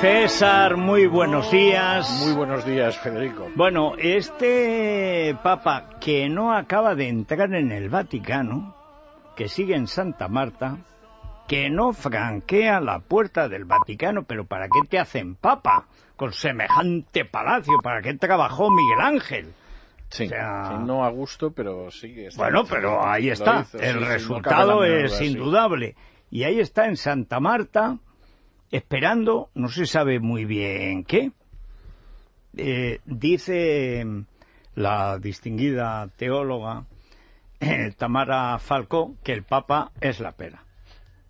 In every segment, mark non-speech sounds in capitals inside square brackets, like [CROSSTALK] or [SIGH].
César, muy buenos días. Muy buenos días, Federico. Bueno, este Papa que no acaba de entrar en el Vaticano, que sigue en Santa Marta, que no franquea la puerta del Vaticano, pero ¿para qué te hacen Papa con semejante palacio? ¿Para qué trabajó Miguel Ángel? Sí, O sea- sí, no a gusto, pero sigue. Bueno, pero ahí está. El resultado es indudable. Y ahí está en Santa Marta, esperando, no se sabe muy bien qué. Eh, dice la distinguida teóloga eh, Tamara Falcó que el Papa es la pera.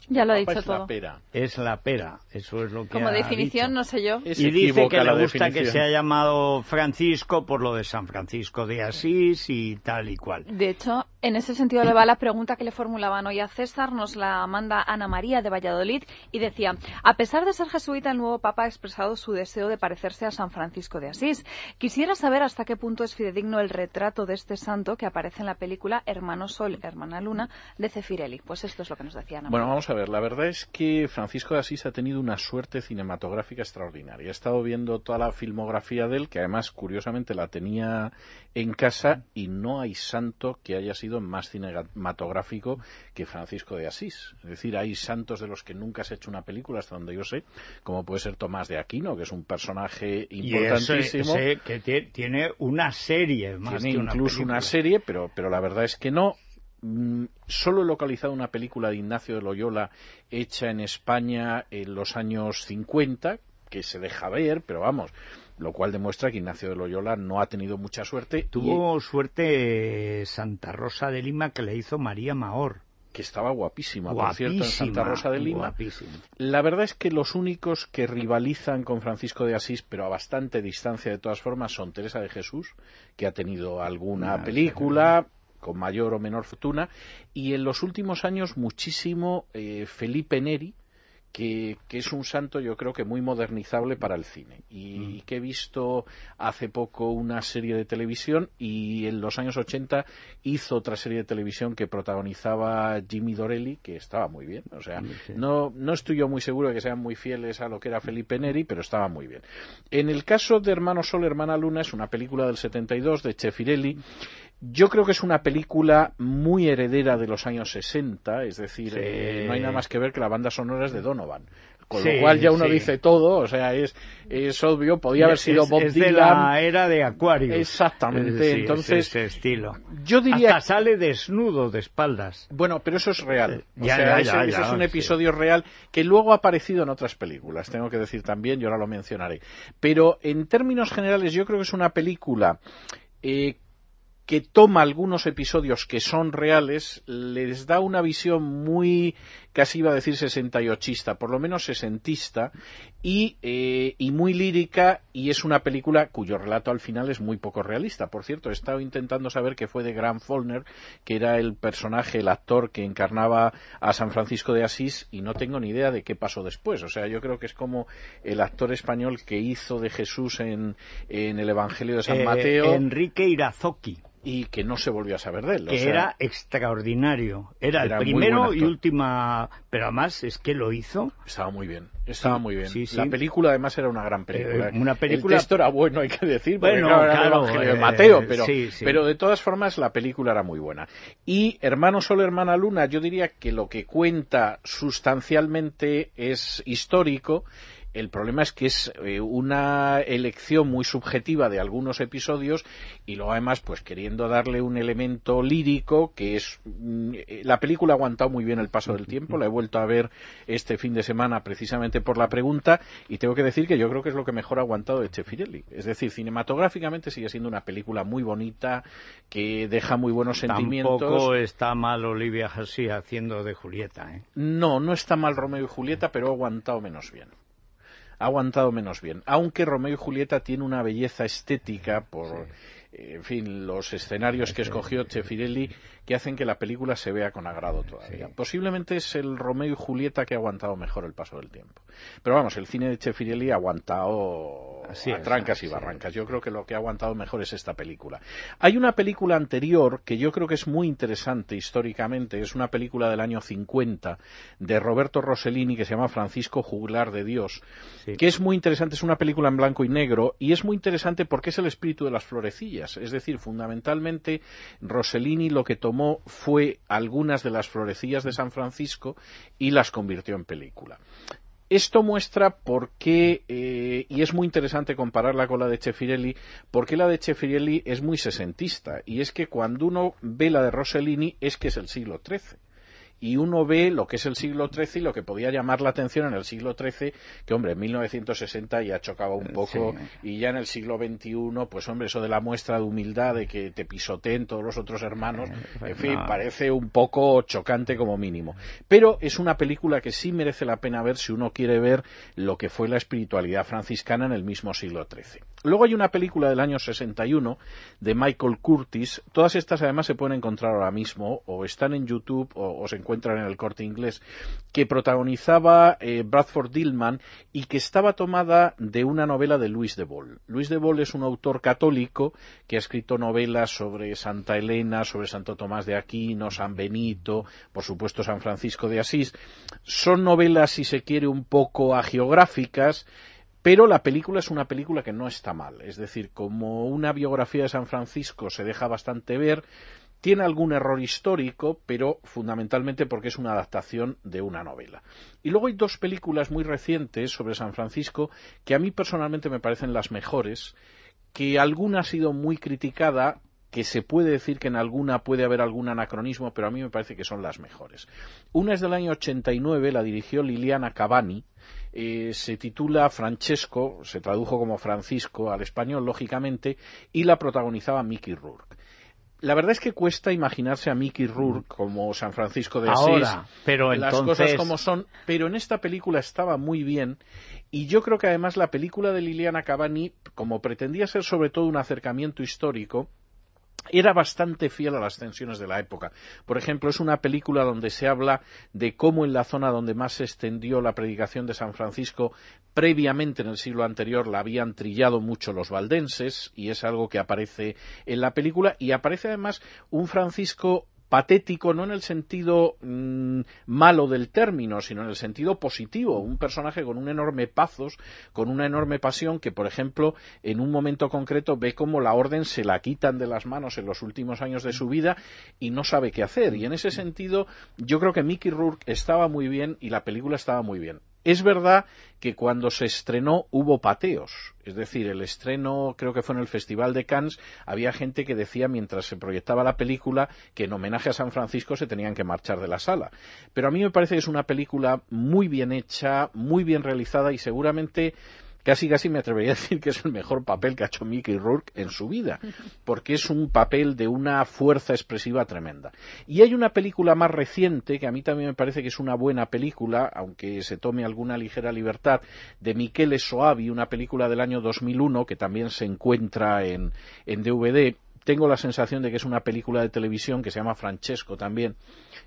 Ya lo ha dicho es la todo. pera. Es la pera, eso es lo que Como ha definición, dicho. no sé yo. Es Y dice que la le gusta que definición. se haya llamado Francisco por lo de San Francisco de Asís y tal y cual. De hecho, en ese sentido le va la pregunta que le formulaban hoy a César, nos la manda Ana María de Valladolid y decía, a pesar de ser jesuita, el nuevo Papa ha expresado su deseo de parecerse a San Francisco de Asís. Quisiera saber hasta qué punto es fidedigno el retrato de este santo que aparece en la película Hermano Sol, Hermana Luna de Cefirelli. Pues esto es lo que nos decía Ana Bueno, María. vamos a ver, la verdad es que Francisco de Asís ha tenido una suerte cinematográfica extraordinaria. He estado viendo toda la filmografía de él, que además, curiosamente, la tenía en casa y no hay santo que haya sido más cinematográfico que Francisco de Asís. Es decir, hay santos de los que nunca se ha hecho una película, hasta donde yo sé, como puede ser Tomás de Aquino, que es un personaje Y ese, importantísimo. ese que tie- tiene una serie más Tiene que una incluso película. una serie, pero, pero la verdad es que no. Mm, Solo he localizado una película de Ignacio de Loyola hecha en España en los años 50, que se deja ver, pero vamos, lo cual demuestra que Ignacio de Loyola no ha tenido mucha suerte. y Tuvo suerte eh, Santa Rosa de Lima que le hizo María Mahor. que estaba guapísima, por cierto, en Santa Guapísima, Rosa de Lima. guapísima. La verdad es que los únicos que rivalizan con Francisco de Asís, pero a bastante distancia de todas formas, son Teresa de Jesús, que ha tenido alguna película con mayor o menor fortuna, y en los últimos años muchísimo eh, Felipe Neri, que, que es un santo yo creo que muy modernizable para el cine y, Mm. y que he visto hace poco una serie de televisión y en los años 80 hizo otra serie de televisión que protagonizaba Jimmy Dorelli que estaba muy bien o sea Sí. no, no estoy yo muy seguro de que sean muy fieles a lo que era Felipe Neri pero estaba muy bien en el caso de Hermano Sol Hermana Luna es una película del 72 de Chefirelli yo creo que es una película muy heredera de los años 60, es decir, Sí. eh, no hay nada más que ver que la banda sonora es de Donovan. Con Sí, lo cual ya uno sí. dice todo, o sea, es, es obvio, podía haber Es- sido es, Bob es de Dylan. la era de Acuario. Exactamente, entonces- ese estilo. Yo diría Hasta sale desnudo de espaldas. Bueno, pero eso es real. O Ya, sea, ya, ese, ya, ese ya, es un episodio real que luego ha aparecido en otras películas, tengo que decir también, y ahora lo mencionaré. Pero en términos generales, yo creo que es una película eh, que toma algunos episodios que son reales, les da una visión muy, casi iba a decir sesentayochista, por lo menos sesentista, y, eh, y muy lírica, y es una película cuyo relato al final es muy poco realista. Por cierto, he estado intentando saber qué fue de Grant Follner, que era el personaje, el actor que encarnaba a San Francisco de Asís, y no tengo ni idea de qué pasó después. O sea, yo creo que es como el actor español que hizo de Jesús en, en el Evangelio de San Eh, Mateo Enrique Irazoki, y que no se volvió a saber de él. o que sea, era extraordinario. Era, Era el primero y última... Pero además es que lo hizo... Estaba muy bien, estaba Sí, muy bien. sí, sí. La película además era una gran película. Eh, una película- El texto era bueno, hay que decir, Bueno, claro, era el claro, Evangelio de eh, Mateo, pero, pero de todas formas la película era muy buena. Y Hermano Sol, Hermana Luna, yo diría que lo que cuenta sustancialmente es histórico. El problema es que es eh, una elección muy subjetiva de algunos episodios y luego además pues queriendo darle un elemento lírico que es mm, eh, la película ha aguantado muy bien el paso del tiempo la he vuelto a ver este fin de semana precisamente por la pregunta y tengo que decir que yo creo que es lo que mejor ha aguantado de Chefirelli es decir cinematográficamente sigue siendo una película muy bonita que deja muy buenos sentimientos Tampoco está mal Olivia Hussey haciendo de Julieta, ¿eh? no, no está mal Romeo y Julieta, pero ha aguantado menos bien. Ha aguantado menos bien. Aunque Romeo y Julieta tiene una belleza estética por en fin, los escenarios que escogió Chefirelli que hacen que la película se vea con agrado todavía. Posiblemente es el Romeo y Julieta que ha aguantado mejor el paso del tiempo. Pero vamos, el cine de Chefirelli ha aguantado a trancas y barrancas. Yo creo que lo que ha aguantado mejor es esta película. Hay una película anterior que yo creo que es muy interesante históricamente, es una película del año 50 de Roberto Rossellini que se llama Francisco Juglar de Dios, que es muy interesante, es una película en blanco y negro y es muy interesante porque es el espíritu de las florecillas. Es decir, fundamentalmente Rossellini lo que tomó fue algunas de las florecillas de San Francisco y las convirtió en película. Esto muestra por qué, eh, y es muy interesante compararla con la de Chefirelli, porque la de Chefirelli es muy sesentista, y es que cuando uno ve la de Rossellini es que es el siglo XIII y uno ve lo que es el siglo XIII y lo que podía llamar la atención en el siglo XIII, que hombre, en 1960 ya chocaba un poco y ya en el siglo XXI, pues hombre, eso de la muestra de humildad, de que te pisoteen todos los otros hermanos, en fin, parece un poco chocante como mínimo. Pero es una película que sí merece la pena ver si uno quiere ver lo que fue la espiritualidad franciscana en el mismo siglo XIII. Luego hay una película del año 61 de Michael Curtis, todas estas además se pueden encontrar ahora mismo, o están en YouTube o, o se encuentran en el corte inglés, que protagonizaba eh, Bradford Dillman y que estaba tomada de una novela de Luis de Bol. Luis de Bol es un autor católico que ha escrito novelas sobre Santa Elena, sobre Santo Tomás de Aquino, San Benito, por supuesto San Francisco de Asís. Son novelas, si se quiere, un poco agiográficas, pero la película es una película que no está mal. Es decir, como una biografía de San Francisco se deja bastante ver, tiene algún error histórico, pero fundamentalmente porque es una adaptación de una novela. Y luego hay dos películas muy recientes sobre San Francisco que a mí personalmente me parecen las mejores, que alguna ha sido muy criticada, que se puede decir que en alguna puede haber algún anacronismo, pero a mí me parece que son las mejores. Una es del año 89, la dirigió Liliana Cavani, eh, se titula Francesco, se tradujo como Francisco al español, lógicamente, y la protagonizaba Mickey Rourke la verdad es que cuesta imaginarse a Mickey Rourke como San Francisco de Asís. pero las cosas como son, pero en esta película estaba muy bien y yo creo que además la película de Liliana Cavani, como pretendía ser sobre todo un acercamiento histórico, era bastante fiel a las tensiones de la época. Por ejemplo, es una película donde se habla de cómo en la zona donde más se extendió la predicación de San Francisco, previamente en el siglo anterior la habían trillado mucho los valdenses, y es algo que aparece en la película, y aparece además un Francisco patético no en el sentido mm, malo del término, sino en el sentido positivo. Un personaje con un enorme pazos, con una enorme pasión, que, por ejemplo, en un momento concreto ve cómo la orden se la quitan de las manos en los últimos años de su vida y no sabe qué hacer. Y en ese sentido, yo creo que Mickey Rourke estaba muy bien y la película estaba muy bien. Es verdad que cuando se estrenó hubo pateos, es decir, el estreno creo que fue en el Festival de Cannes, había gente que decía mientras se proyectaba la película que en homenaje a San Francisco se tenían que marchar de la sala. Pero a mí me parece que es una película muy bien hecha, muy bien realizada y seguramente casi casi me atrevería a decir que es el mejor papel que ha hecho Mickey Rourke en su vida, porque es un papel de una fuerza expresiva tremenda. Y hay una película más reciente que a mí también me parece que es una buena película, aunque se tome alguna ligera libertad, de Michele Soavi, una película del año 2001 que también se encuentra en, en DVD tengo la sensación de que es una película de televisión que se llama Francesco también,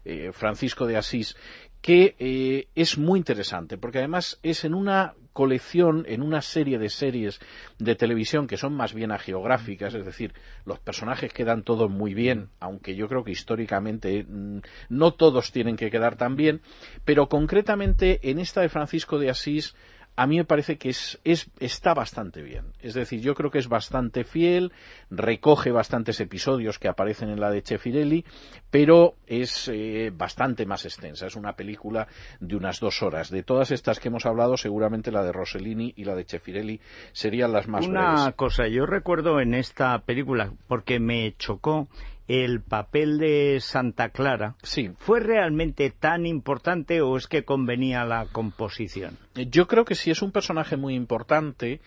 eh, Francisco de Asís, que eh, es muy interesante, porque además es en una colección, en una serie de series de televisión que son más bien agiográficas, es decir, los personajes quedan todos muy bien, aunque yo creo que históricamente mm, no todos tienen que quedar tan bien, pero concretamente en esta de Francisco de Asís a mí me parece que es, está bastante bien. Es decir, yo creo que es bastante fiel, recoge bastantes episodios que aparecen en la de Chefirelli, pero es eh, bastante más extensa. Es una película de unas dos horas. De todas estas que hemos hablado, seguramente la de Rossellini y la de Chefirelli serían las más Una cosa, yo recuerdo en esta película, porque me chocó el papel de Santa Clara sí. fue realmente tan importante o es que convenía la composición? Yo creo que sí es un personaje muy importante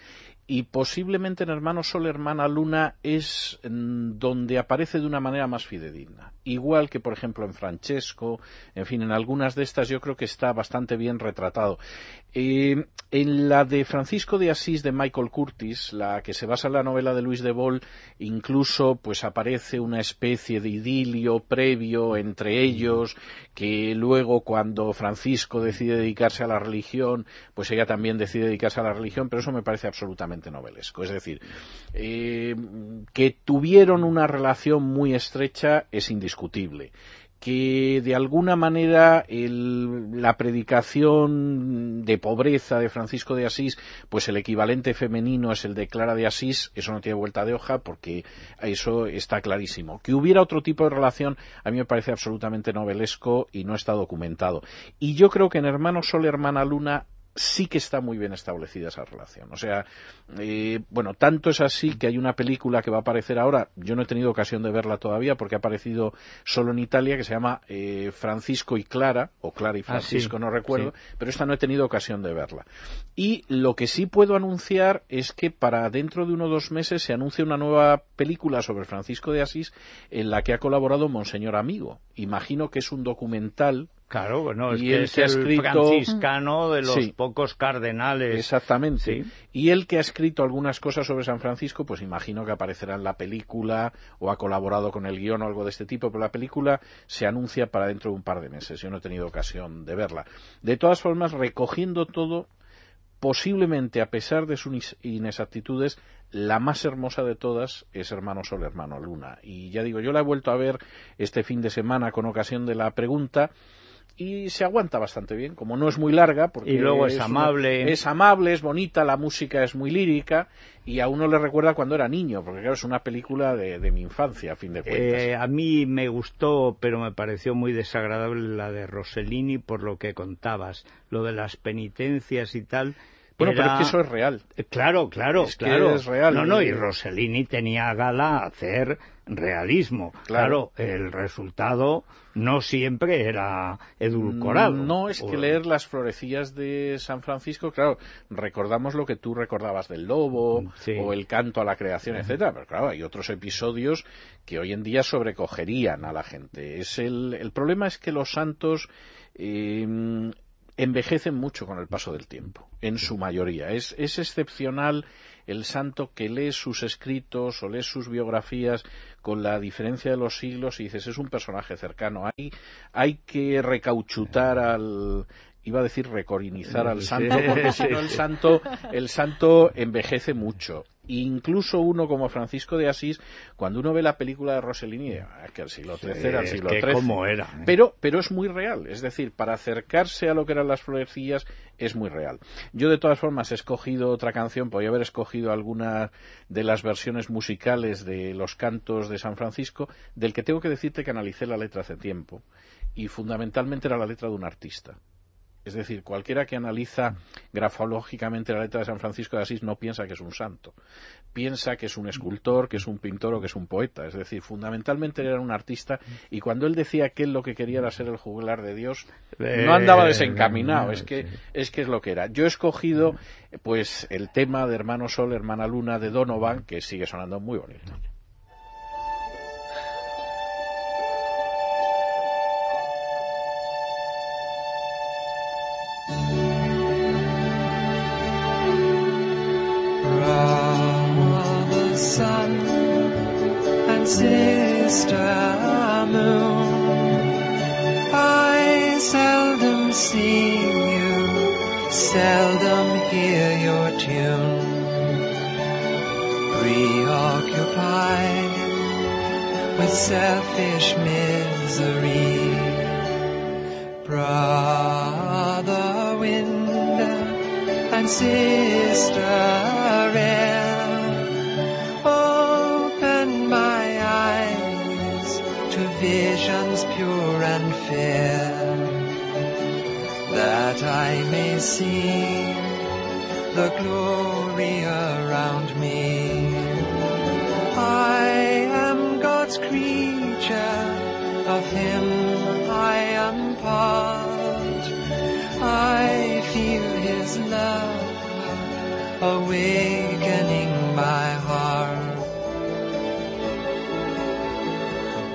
y posiblemente en Hermano Sol, Hermana Luna es mm, donde aparece de una manera más fidedigna. Igual que, por ejemplo, en Francesco, en fin, en algunas de estas yo creo que está bastante bien retratado. Eh, en la de Francisco de Asís de Michael Curtis, la que se basa en la novela de Luis de Bol, incluso pues aparece una especie de idilio previo entre ellos, que luego cuando Francisco decide dedicarse a la religión, pues ella también decide dedicarse a la religión, pero eso me parece absolutamente novelesco. Es decir, eh, que tuvieron una relación muy estrecha es indiscutible que de alguna manera la predicación de pobreza de Francisco de Asís, pues el equivalente femenino es el de Clara de Asís, eso no tiene vuelta de hoja porque eso está clarísimo. Que hubiera otro tipo de relación a mí me parece absolutamente novelesco y no está documentado. Y yo creo que en Hermano Sol, Hermana Luna sí que está muy bien establecida esa relación. O sea, eh, bueno, tanto es así que hay una película que va a aparecer ahora, yo no he tenido ocasión de verla todavía porque ha aparecido solo en Italia, que se llama eh, Francisco y Clara, o Clara y ah, Francisco, no recuerdo, pero esta no he tenido ocasión de verla. Y lo que sí puedo anunciar es que para dentro de uno o dos meses se anuncia una nueva película sobre Francisco de Asís en la que ha colaborado Monseñor Amigo. Imagino que es un documental Claro, bueno, es que es el franciscano de los pocos cardenales. Exactamente. Y él que ha escrito algunas cosas sobre San Francisco, pues imagino que aparecerá en la película o ha colaborado con el guion o algo de este tipo, pero la película se anuncia para dentro de un par de meses. Yo no he tenido ocasión de verla. De todas formas, recogiendo todo, posiblemente, a pesar de sus inexactitudes, la más hermosa de todas es Hermano Sol, Hermano Luna. Y ya digo, yo la he vuelto a ver este fin de semana con ocasión de la pregunta y se aguanta bastante bien, como no es muy larga, porque y luego es, amable, es amable, es bonita, la música es muy lírica y a uno le recuerda cuando era niño, porque claro es una película de, mi infancia, a fin de cuentas. Eh, a mí me gustó, pero me pareció muy desagradable la de Rossellini por lo que contabas, lo de las penitencias y tal. Bueno, pero es que eso es real. Eh, claro, claro, claro. es real. No, no, y Rossellini tenía gala hacer realismo. Claro. el resultado no siempre era edulcorado. No es que leer las florecillas de San Francisco, claro, recordamos lo que tú recordabas del lobo o el canto a la creación, etcétera, pero claro, hay otros episodios que hoy en día sobrecogerían a la gente. Es el, el problema es que los santos eh, envejecen mucho con el paso del tiempo, en su mayoría. Es, es excepcional el santo que lee sus escritos o lee sus biografías con la diferencia de los siglos y dices, es un personaje cercano. Hay, hay que recauchutar al, iba a decir recorinizar al santo, porque si no el [LAUGHS] santo, el santo envejece mucho. Incluso uno como Francisco de Asís, cuando uno ve la película de Rossellini, ah, que el siglo XIII era el siglo XIII. era. ¿eh? Pero, pero es muy real. Es decir, para acercarse a lo que eran las florecillas, es muy real. Yo, de todas formas, he escogido otra canción, podría haber escogido alguna de las versiones musicales de los cantos de San Francisco, del que tengo que decirte que analicé la letra hace tiempo. Y fundamentalmente era la letra de un artista. Es decir, cualquiera que analiza grafológicamente la letra de San Francisco de Asís no piensa que es un santo. Piensa que es un escultor, que es un pintor o que es un poeta. Es decir, fundamentalmente era un artista y cuando él decía que él lo que quería era ser el juglar de Dios, no andaba desencaminado. Es que, es que es lo que era. Yo he escogido pues el tema de Hermano Sol, Hermana Luna de Donovan, que sigue sonando muy bonito. Mr. Moon. I seldom see you, seldom hear your tune. Preoccupied with selfish misery. Brother wind and sister Rain. May see the glory around me. I am God's creature, of Him I am part. I feel His love awakening my heart.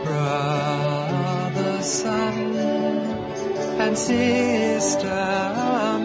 Brother sun and sister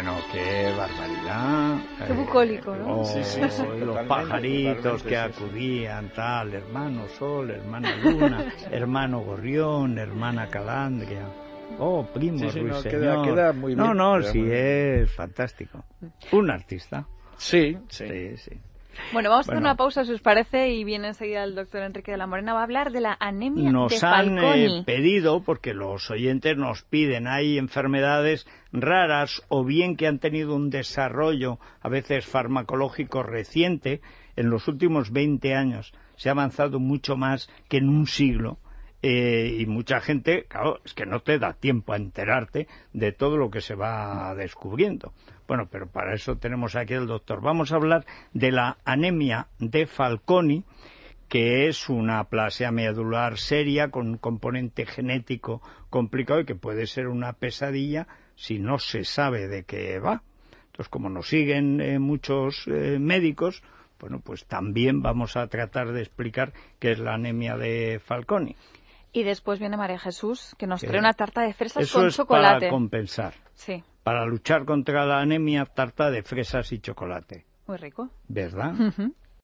Bueno, qué barbaridad. Qué bucólico, ¿no? Oh, Sí, sí, sí, los pajaritos que acudían, tal, hermano Sol, hermana Luna, [LAUGHS] hermano Gorrión, hermana Calandria. Oh, primo Sí, sí, no, Ruiseñor. queda- queda muy No, bien, no, sí, es fantástico. Un artista. Sí, sí. Sí, sí. Bueno, vamos a hacer Bueno. una pausa, si os parece, y viene enseguida el doctor Enrique de la Morena. Va a hablar de la anemia Nos de han eh, Falconi. pedido, porque los oyentes nos piden, hay enfermedades raras o bien que han tenido un desarrollo a veces farmacológico reciente en los últimos 20 años. Se ha avanzado mucho más que en un siglo. Eh, y mucha gente, claro, es que no te da tiempo a enterarte de todo lo que se va descubriendo. Bueno, pero para eso tenemos aquí al doctor. Vamos a hablar de la anemia de Falconi, que es una plasia medular seria con un componente genético complicado y que puede ser una pesadilla si no se sabe de qué va. Entonces, como nos siguen eh, muchos eh, médicos, bueno, pues también vamos a tratar de explicar qué es la anemia de Falconi. Y después viene María Jesús, que nos trae una tarta de fresas Eso con es chocolate. para compensar. Sí, Para luchar contra la anemia, tarta de fresas y chocolate. muy rico. ¿Verdad? Ujú.